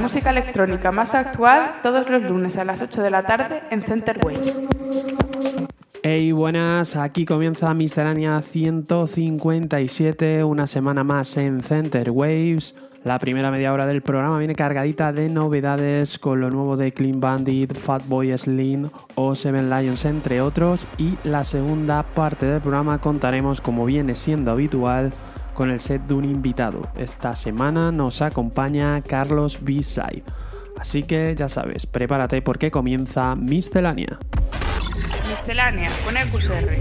Música electrónica más actual todos los lunes a las 8 de la tarde en Center Waves. Hey, buenas, aquí comienza Miscelánea 157, una semana más en Center Waves. La primera media hora del programa viene cargadita de novedades con lo nuevo de Clean Bandit, Fatboy Slim o Seven Lions, entre otros. Y la segunda parte del programa contaremos, como viene siendo habitual, con el set de un invitado. Esta semana nos acompaña Carlos B-Side. Así que ya sabes, prepárate porque comienza Miscelánea. Miscelánea con EQSR.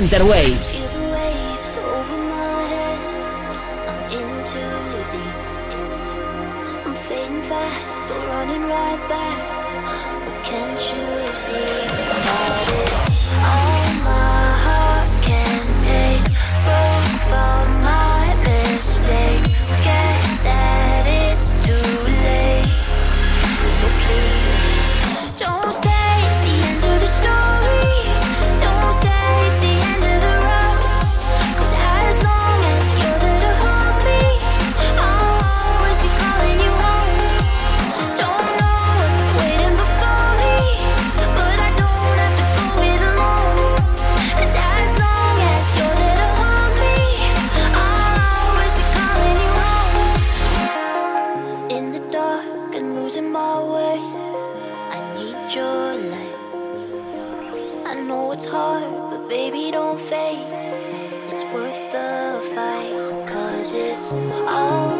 Center Waves. light. I know it's hard, but baby, don't fade. It's worth the fight, cause it's all.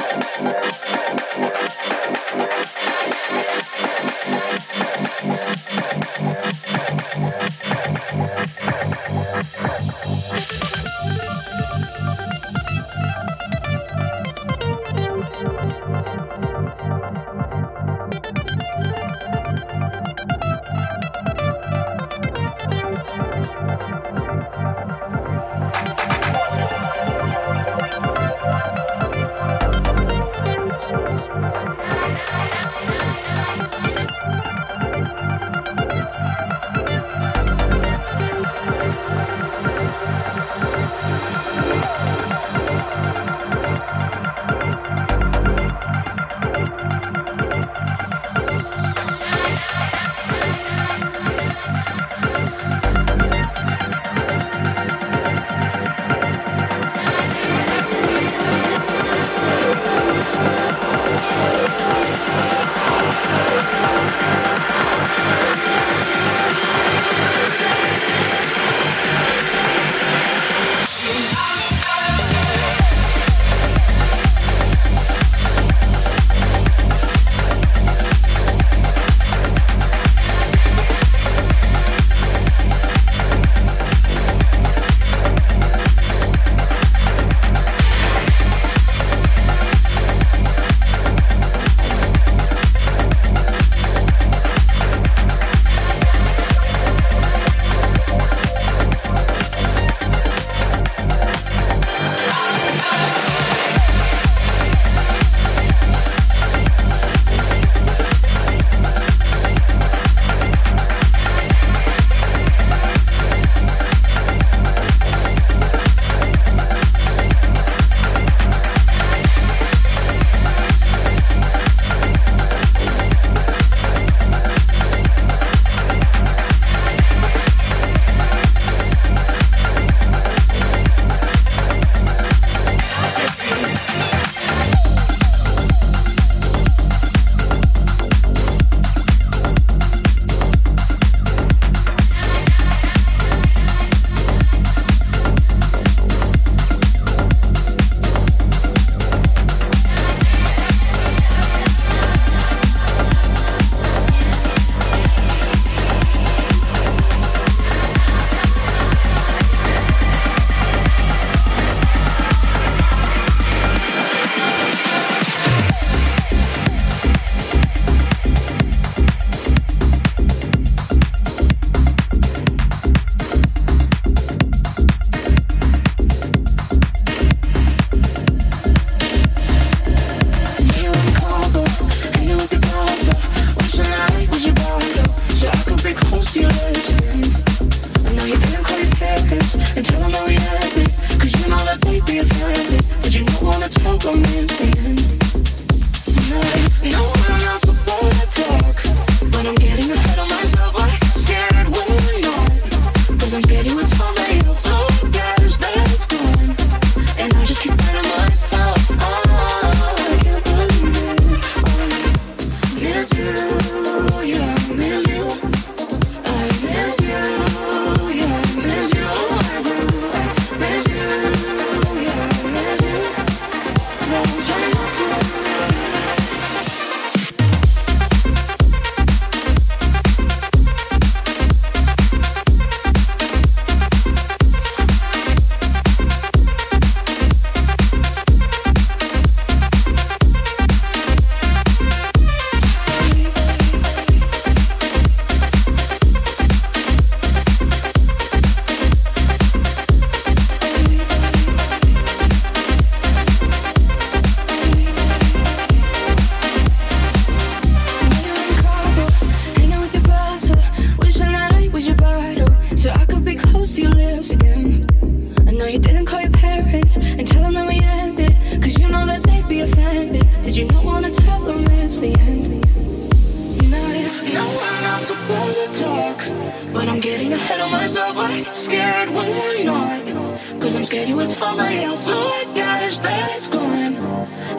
Cause I'm scared you with somebody else, so I guess that's going.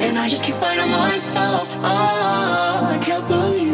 And I just keep fighting myself. Oh, I can't believe.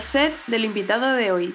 Set del invitado de hoy.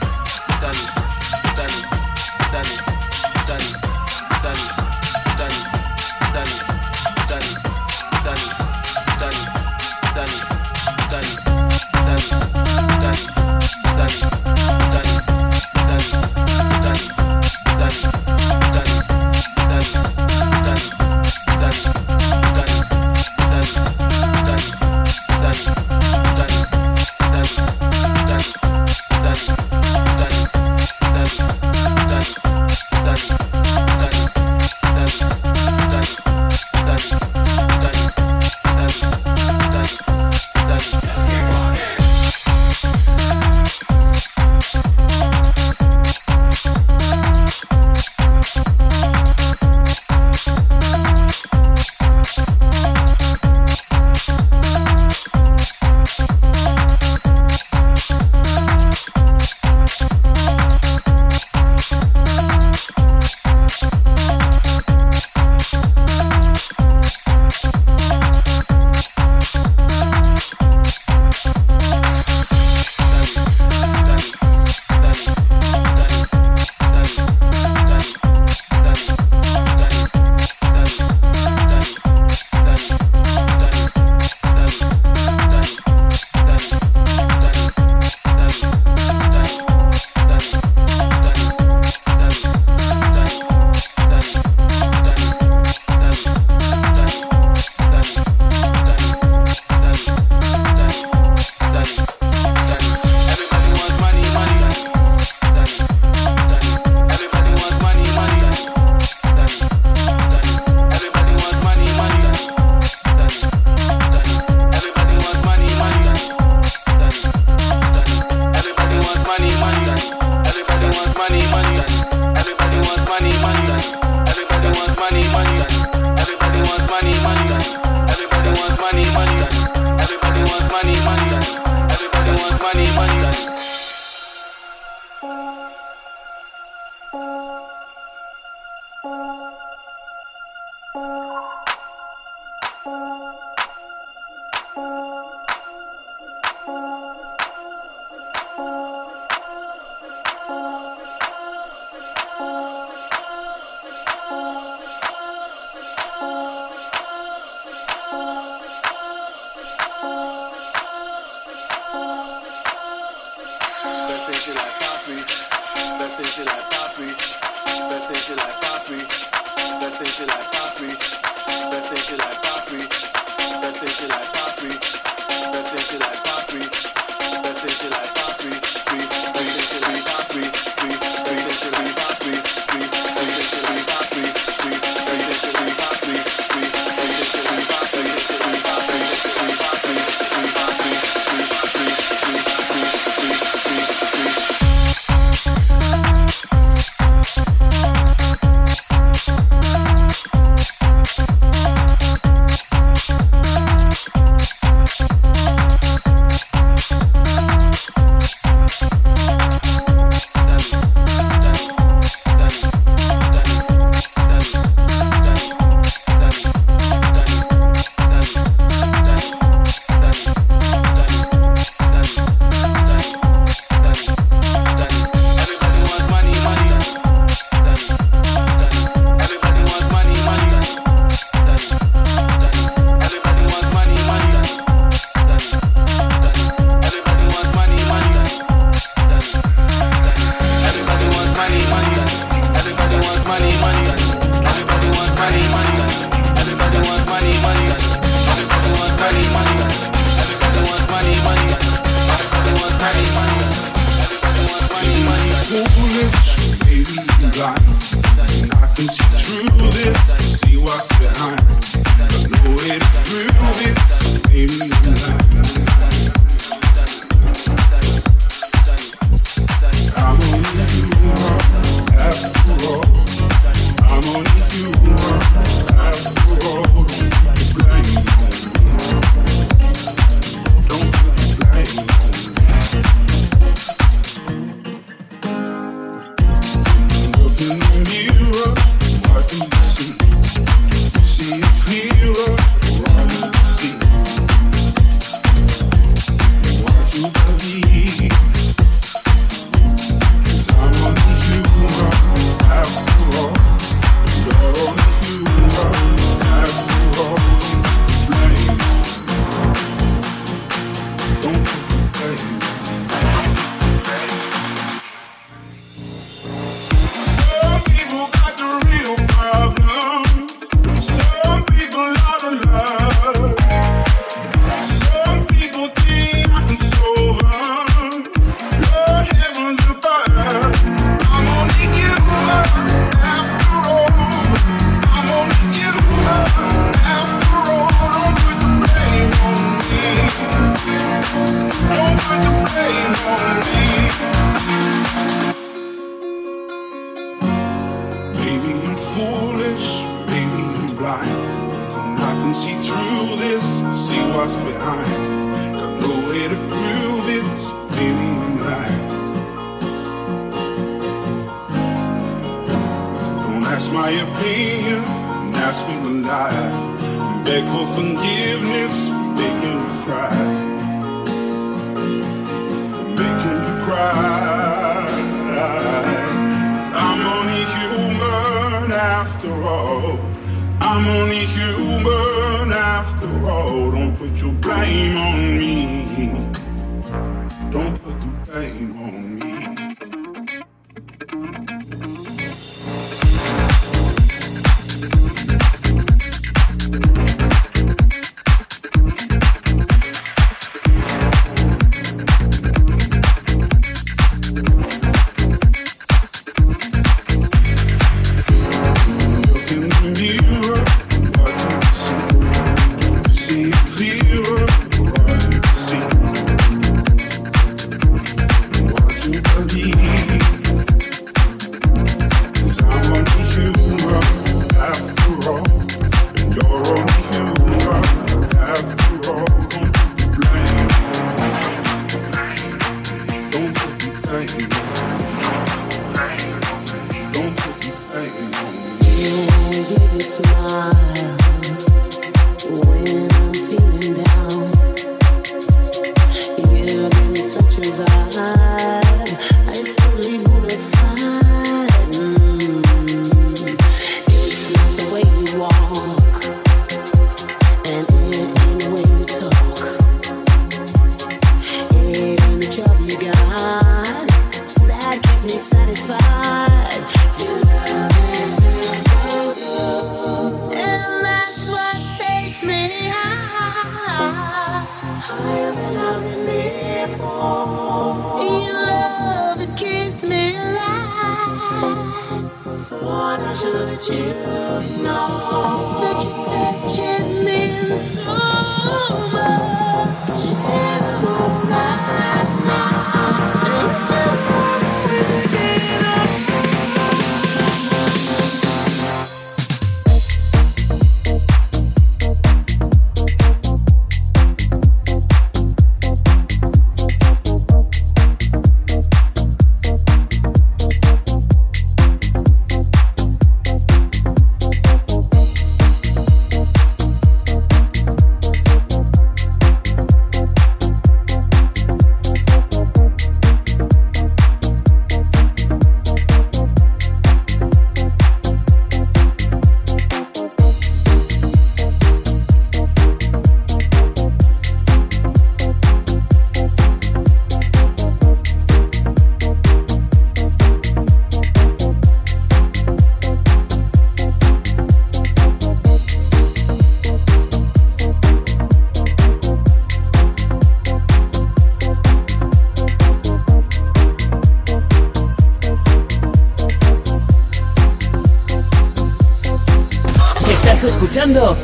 escuchando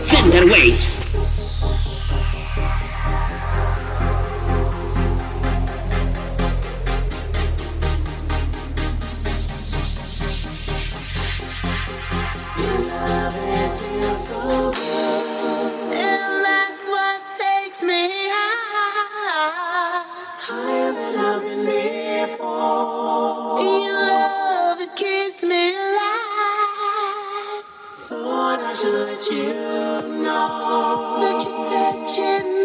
Waves. should you know that you're touching me?